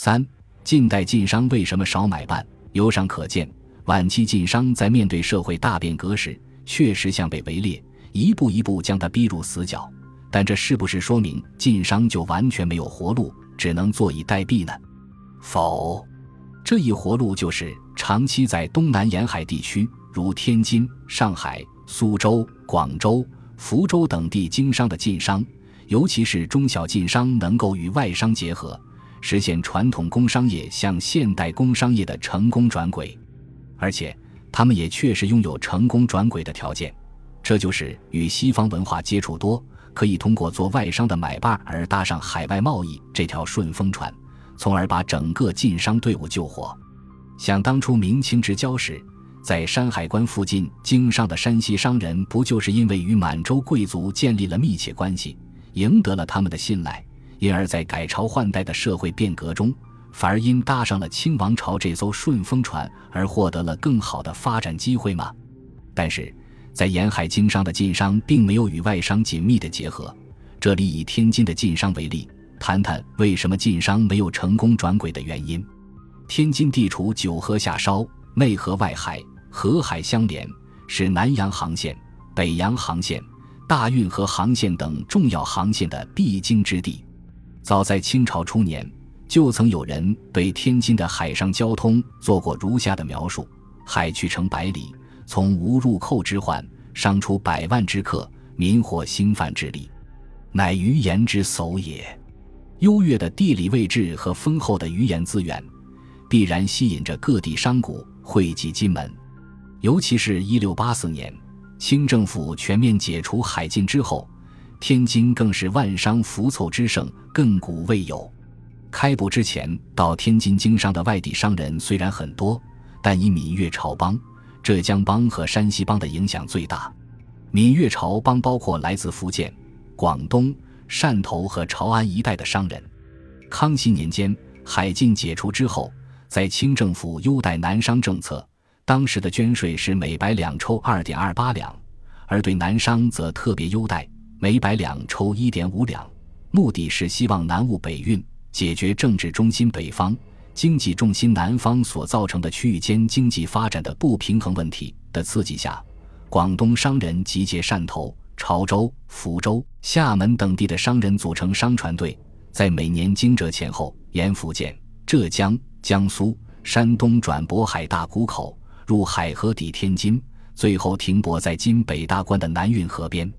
三、近代晋商为什么少买办？由上可见，晚期晋商在面对社会大变革时，确实像被围猎，一步一步将他逼入死角。但这是不是说明晋商就完全没有活路，只能坐以待毙呢？否，这一活路就是长期在东南沿海地区，如天津、上海、苏州、广州、福州等地经商的晋商，尤其是中小晋商，能够与外商结合，实现传统工商业向现代工商业的成功转轨，而且他们也确实拥有成功转轨的条件，这就是与西方文化接触多。可以通过做外商的买办而搭上海外贸易这条顺风船，从而把整个晋商队伍救活。想当初明清之交时，在山海关附近经商的山西商人，不就是因为与满洲贵族建立了密切关系，赢得了他们的信赖，因而，在改朝换代的社会变革中，反而因搭上了清王朝这艘顺风船而获得了更好的发展机会吗？但是。在沿海经商的晋商并没有与外商紧密的结合。这里以天津的晋商为例，谈谈为什么晋商没有成功转轨的原因。天津地处九河下梢，内河外海，河海相连，是南洋航线、北洋航线、大运河航线等重要航线的必经之地。早在清朝初年，就曾有人对天津的海上交通做过如下的描述：海去程百里。从无入寇之患，商出百万之客，民获兴犯之利，乃鱼盐之叟也。优越的地理位置和丰厚的鱼盐资源，必然吸引着各地商贾汇集金门。尤其是一六八四年，清政府全面解除海禁之后，天津更是万商浮凑之盛，亘古未有。开埠之前，到天津经商的外地商人虽然很多，但以闽粤朝帮。浙江帮和山西帮的影响最大，闽粤潮帮包括来自福建、广东、汕头和潮安一带的商人。康熙年间，海禁解除之后，在清政府优待南商政策，当时的捐税是每百两抽二点二八两，而对南商则特别优待，每百两抽一点五两，目的是希望南务北运，解决政治中心北方。经济重心南方所造成的区域间经济发展的不平衡问题的刺激下，广东商人集结汕头、潮州、福州、厦门等地的商人组成商船队，在每年惊蛰前后沿福建、浙江、江苏、山东转渤海大沽口，入海河抵天津，最后停泊在今北大关的南运河边。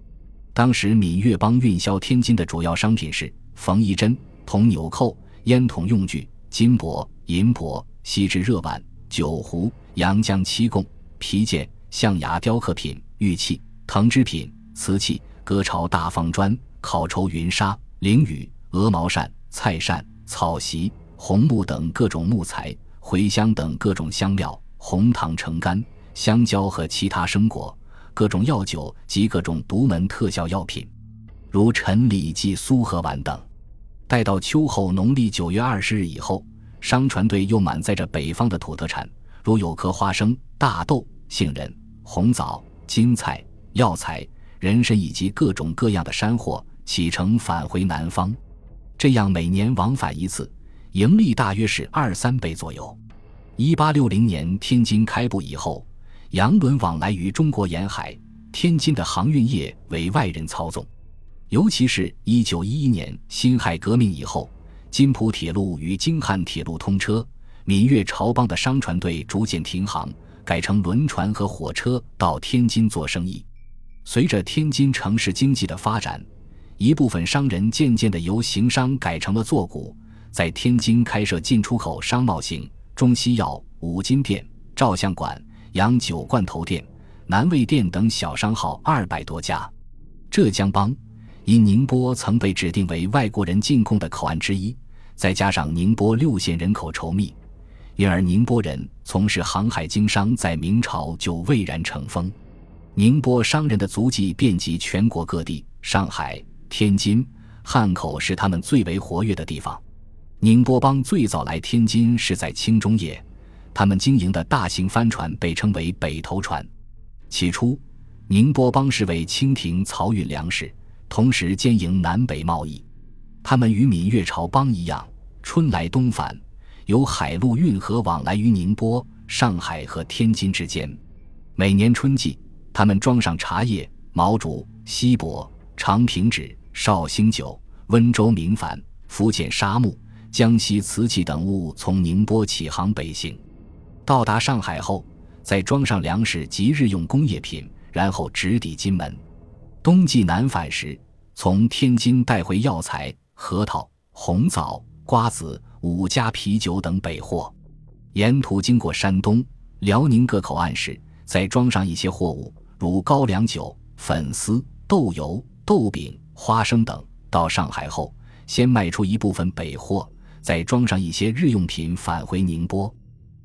当时闽粤帮运销天津的主要商品是缝衣针、铜纽扣、烟筒用具。金箔、银箔、锡制热碗、酒壶、阳江漆供、皮件、象牙雕刻品、玉器、藤织品、瓷器、割巢大方砖、烤绸云纱、绫羽、鹅毛扇、菜扇、草席、红木等各种木材、茴香等各种香料、红糖、橙干、香蕉和其他生果、各种药酒及各种独门特效药品，如陈李济苏合丸等。待到秋后农历九月二十日以后，商船队又满载着北方的土特产，如有壳花生、大豆、杏仁、红枣、金菜、药材、人参以及各种各样的山货，启程返回南方。这样每年往返一次，盈利大约是二三倍左右。一八六零年天津开埠以后，洋轮往来于中国沿海，天津的航运业为外人操纵。尤其是一九一一年辛亥革命以后，津浦铁路与京汉铁路通车，闽粤潮帮的商船队逐渐停航，改成轮船和火车到天津做生意。随着天津城市经济的发展，一部分商人渐渐地由行商改成了做股，在天津开设进出口商贸行、中西药、五金店、照相馆、洋酒罐头店、南味店等小商号二百多家。浙江帮。因宁波曾被指定为外国人进贡的口岸之一，再加上宁波六县人口稠密，因而宁波人从事航海经商在明朝就蔚然成风。宁波商人的足迹遍及全国各地，上海、天津、汉口是他们最为活跃的地方。宁波帮最早来天津是在清中叶，他们经营的大型帆船被称为北头船。起初，宁波帮是为清廷漕运粮食。同时兼营南北贸易，他们与闽粤潮帮一样，春来冬返，由海陆运河往来于宁波、上海和天津之间。每年春季，他们装上茶叶、毛竹、锡箔、长平纸、绍兴酒、温州明矾、福建沙木、江西瓷器等物从宁波起航北行，到达上海后，再装上粮食及日用工业品，然后直抵金门。冬季南返时，从天津带回药材、核桃、红枣、瓜子、五家啤酒等北货。沿途经过山东、辽宁各口岸时，再装上一些货物，如高粱酒、粉丝、豆油、豆饼、花生等。到上海后，先卖出一部分北货，再装上一些日用品返回宁波。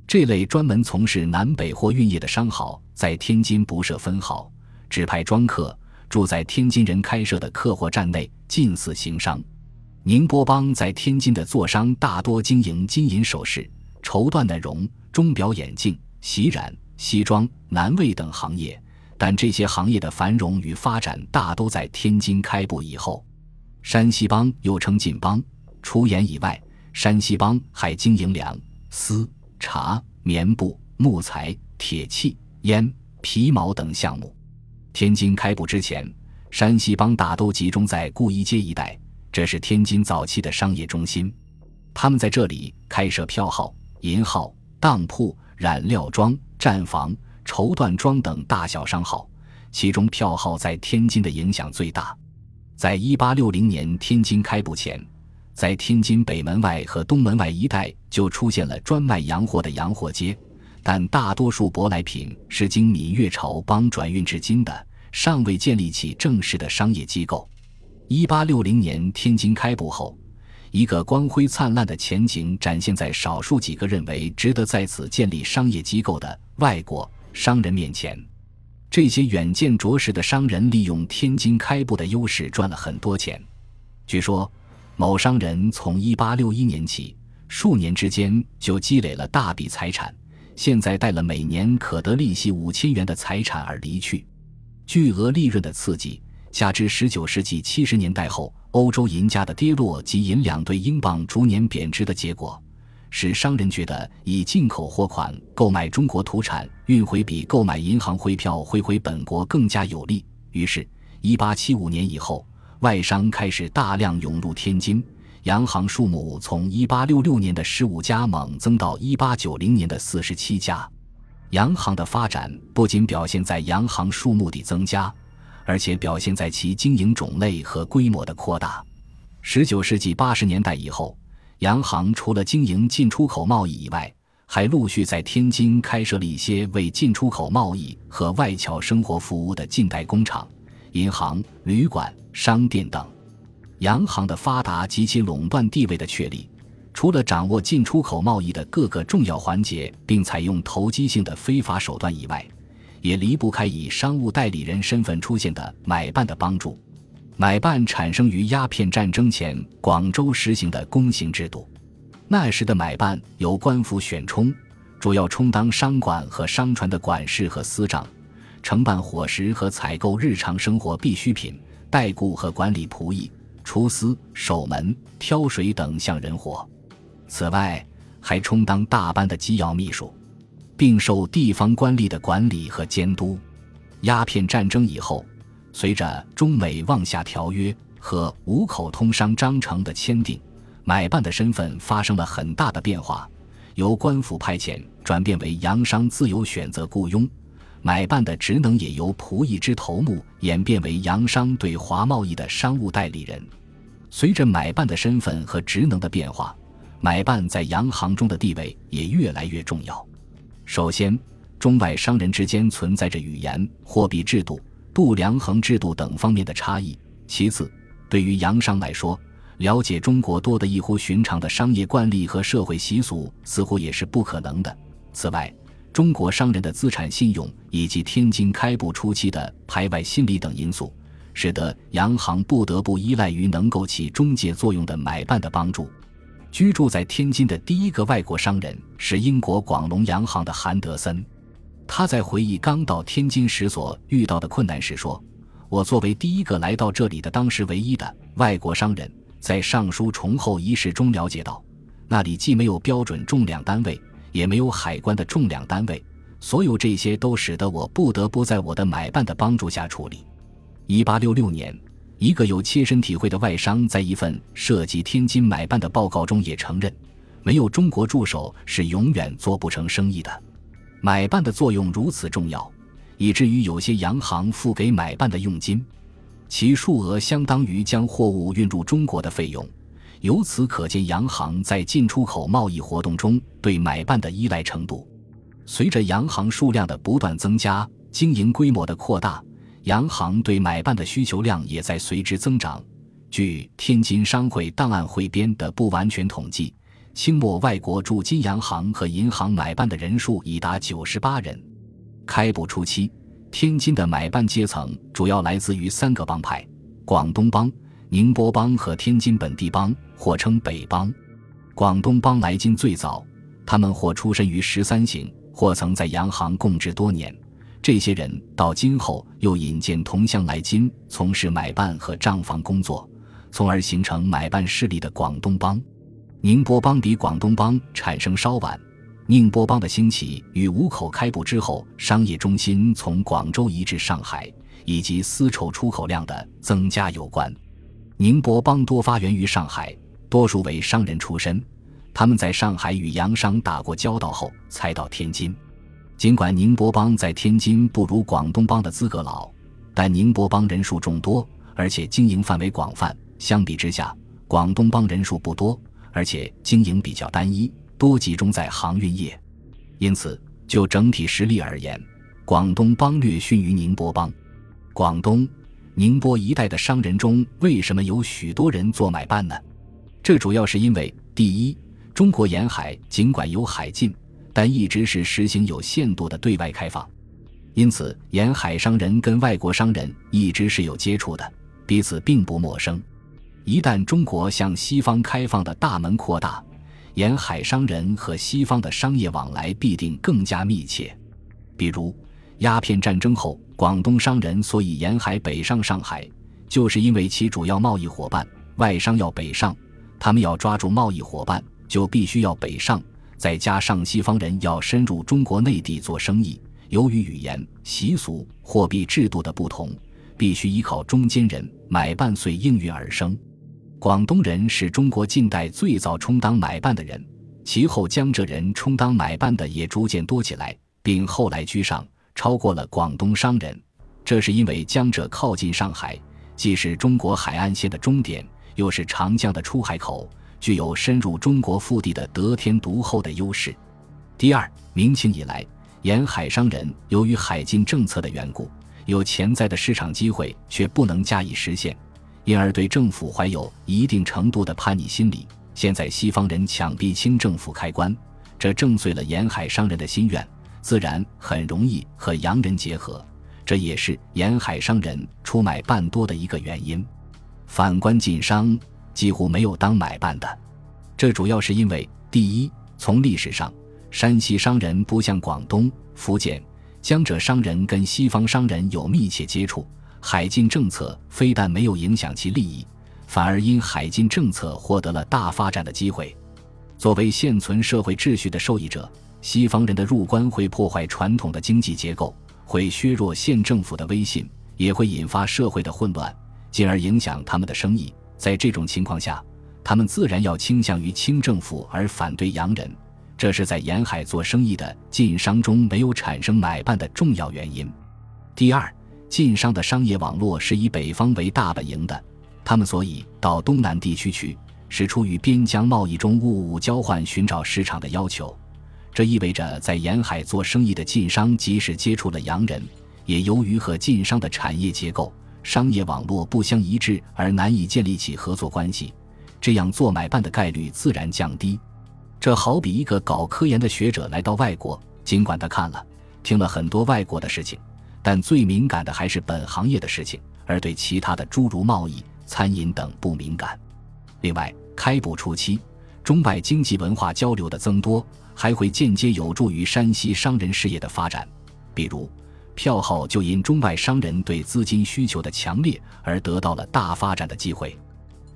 这类专门从事南北货运业的商号，在天津不设分号，只派庄客。住在天津人开设的客货站内，近似行商。宁波帮在天津的座商大多经营金银首饰、绸缎的绒、钟表、眼镜、洗染、西装、南卫等行业，但这些行业的繁荣与发展大都在天津开埠以后。山西帮又称晋帮，除盐以外，山西帮还经营粮、丝、茶、棉布、木材、铁器、烟、皮毛等项目。天津开埠之前，山西帮大都集中在固一街一带，这是天津早期的商业中心。他们在这里开设票号、银号、当铺、染料庄、站房、绸缎庄等大小商号，其中票号在天津的影响最大。在一八六零年天津开埠前，在天津北门外和东门外一带就出现了专卖洋货的洋货街。但大多数舶来品是经闽粤潮帮转运至今的，尚未建立起正式的商业机构。一八六零年天津开埠后，一个光辉灿烂的前景展现在少数几个认为值得在此建立商业机构的外国商人面前。这些远见卓识的商人利用天津开埠的优势赚了很多钱。据说，某商人从一八六一年起，数年之间就积累了大笔财产。现在带了每年可得利息五千元的财产而离去，巨额利润的刺激，加之十九世纪七十年代后欧洲银价的跌落及银两对英镑逐年贬值的结果，使商人觉得以进口货款购买中国土产运回比购买银行汇票汇回本国更加有利。于是，一八七五年以后，外商开始大量涌入天津。洋行数目从1866年的十五家猛增到1890年的四十七家。洋行的发展不仅表现在洋行数目的增加，而且表现在其经营种类和规模的扩大。19世纪80年代以后，洋行除了经营进出口贸易以外，还陆续在天津开设了一些为进出口贸易和外侨生活服务的近代工厂、银行、旅馆、商店等。洋行的发达及其垄断地位的确立，除了掌握进出口贸易的各个重要环节，并采用投机性的非法手段以外，也离不开以商务代理人身份出现的买办的帮助。买办产生于鸦片战争前广州实行的公行制度，那时的买办由官府选充，主要充当商馆和商船的管事和司账，承办伙食和采购日常生活必需品，代雇和管理仆役。厨司、守门、挑水等项人活，此外还充当大班的机要秘书，并受地方官吏的管理和监督。鸦片战争以后，随着中美望厦条约和五口通商章程的签订，买办的身份发生了很大的变化，由官府派遣转变为洋商自由选择雇佣。买办的职能也由仆役之头目演变为洋商对华贸易的商务代理人。随着买办的身份和职能的变化，买办在洋行中的地位也越来越重要。首先，中外商人之间存在着语言、货币制度、度量衡制度等方面的差异。其次，对于洋商来说，了解中国多得异乎寻常的商业惯例和社会习俗，似乎也是不可能的。此外，中国商人的资产信用以及天津开埠初期的排外心理等因素，使得洋行不得不依赖于能够起中介作用的买办的帮助。居住在天津的第一个外国商人是英国广隆洋行的韩德森。他在回忆刚到天津时所遇到的困难时说：“我作为第一个来到这里的当时唯一的外国商人，在上书崇厚仪式中了解到，那里既没有标准重量单位，也没有海关的重量单位。所有这些都使得我不得不在我的买办的帮助下处理。一八六六年，一个有切身体会的外商在一份涉及天津买办的报告中也承认，没有中国助手是永远做不成生意的。买办的作用如此重要，以至于有些洋行付给买办的佣金，其数额相当于将货物运入中国的费用。由此可见，洋行在进出口贸易活动中对买办的依赖程度。随着洋行数量的不断增加，经营规模的扩大，洋行对买办的需求量也在随之增长。据《天津商会档案汇编》的不完全统计，清末外国驻金洋行和银行买办的人数已达九十八人。开埠初期，天津的买办阶层主要来自于三个帮派：广东帮、宁波帮和天津本地帮，或称北帮。广东帮来津最早，他们或出身于十三行。或曾在洋行供职多年，这些人到今后又引荐同乡来京从事买办和账房工作，从而形成买办势力的广东帮。宁波帮比广东帮产生稍晚，宁波帮的兴起与五口开埠之后商业中心从广州移至上海，以及丝绸出口量的增加有关。宁波帮多发源于上海，多数为商人出身。他们在上海与洋商打过交道后，才到天津。尽管宁波帮在天津不如广东帮的资格老，但宁波帮人数众多，而且经营范围广泛。相比之下，广东帮人数不多，而且经营比较单一，多集中在航运业。因此，就整体实力而言，广东帮略逊于宁波帮。广东、宁波一带的商人中，为什么有许多人做买办呢？这主要是因为，第一，中国沿海尽管有海禁，但一直是实行有限度的对外开放，因此沿海商人跟外国商人一直是有接触的，彼此并不陌生。一旦中国向西方开放的大门扩大，沿海商人和西方的商业往来必定更加密切。比如鸦片战争后，广东商人所以沿海北上上海，就是因为其主要贸易伙伴外商要北上，他们要抓住贸易伙伴。就必须要北上，再加上西方人要深入中国内地做生意，由于语言、习俗、货币制度的不同，必须依靠中间人买办，遂应运而生。广东人是中国近代最早充当买办的人，其后江浙人充当买办的也逐渐多起来，并后来居上，超过了广东商人。这是因为江浙靠近上海，既是中国海岸线的终点，又是长江的出海口。具有深入中国腹地的得天独厚的优势。第二，明清以来，沿海商人由于海禁政策的缘故，有潜在的市场机会却不能加以实现，因而对政府怀有一定程度的叛逆心理。现在西方人强逼清政府开关，这正遂了沿海商人的心愿，自然很容易和洋人结合，这也是沿海商人出买办多的一个原因。反观晋商。几乎没有当买办的，这主要是因为：第一，从历史上，山西商人不像广东、福建、江浙商人跟西方商人有密切接触，海禁政策非但没有影响其利益，反而因海禁政策获得了大发展的机会。作为现存社会秩序的受益者，西方人的入关会破坏传统的经济结构，会削弱县政府的威信，也会引发社会的混乱，进而影响他们的生意。在这种情况下，他们自然要倾向于清政府而反对洋人，这是在沿海做生意的晋商中没有产生买办的重要原因。第二，晋商的商业网络是以北方为大本营的，他们所以到东南地区去，是出于边疆贸易中物物交换、寻找市场的要求。这意味着，在沿海做生意的晋商，即使接触了洋人，也由于和晋商的产业结构。商业网络不相一致而难以建立起合作关系，这样做买办的概率自然降低。这好比一个搞科研的学者来到外国，尽管他看了、听了很多外国的事情，但最敏感的还是本行业的事情，而对其他的诸如贸易、餐饮等不敏感。另外，开埠初期，中外经济文化交流的增多，还会间接有助于山西商人事业的发展，比如。票号就因中外商人对资金需求的强烈而得到了大发展的机会。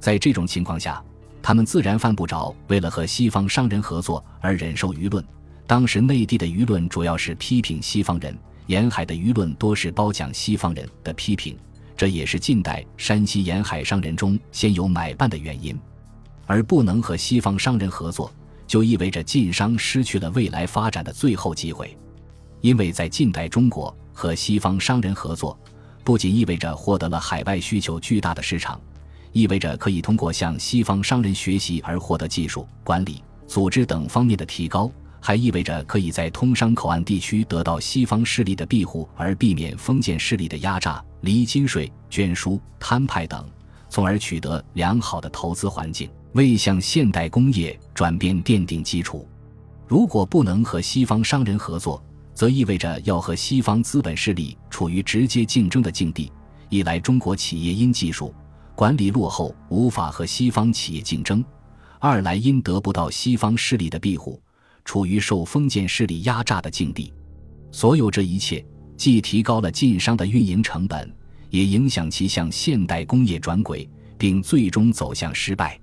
在这种情况下，他们自然犯不着为了和西方商人合作而忍受舆论。当时内地的舆论主要是批评西方人，沿海的舆论多是褒奖西方人的批评。这也是近代山西沿海商人中先有买办的原因。而不能和西方商人合作，就意味着晋商失去了未来发展的最后机会。因为在近代中国和西方商人合作，不仅意味着获得了海外需求巨大的市场。意味着可以通过向西方商人学习而获得技术、管理、组织等方面的提高，还意味着可以在通商口岸地区得到西方势力的庇护，而避免封建势力的压榨、离金税、捐书、摊派等，从而取得良好的投资环境，为向现代工业转变奠定基础。如果不能和西方商人合作，则意味着要和西方资本势力处于直接竞争的境地。一来，中国企业因技术。管理落后，无法和西方企业竞争；二来因得不到西方势力的庇护，处于受封建势力压榨的境地。所有这一切，既提高了晋商的运营成本，也影响其向现代工业转轨，并最终走向失败。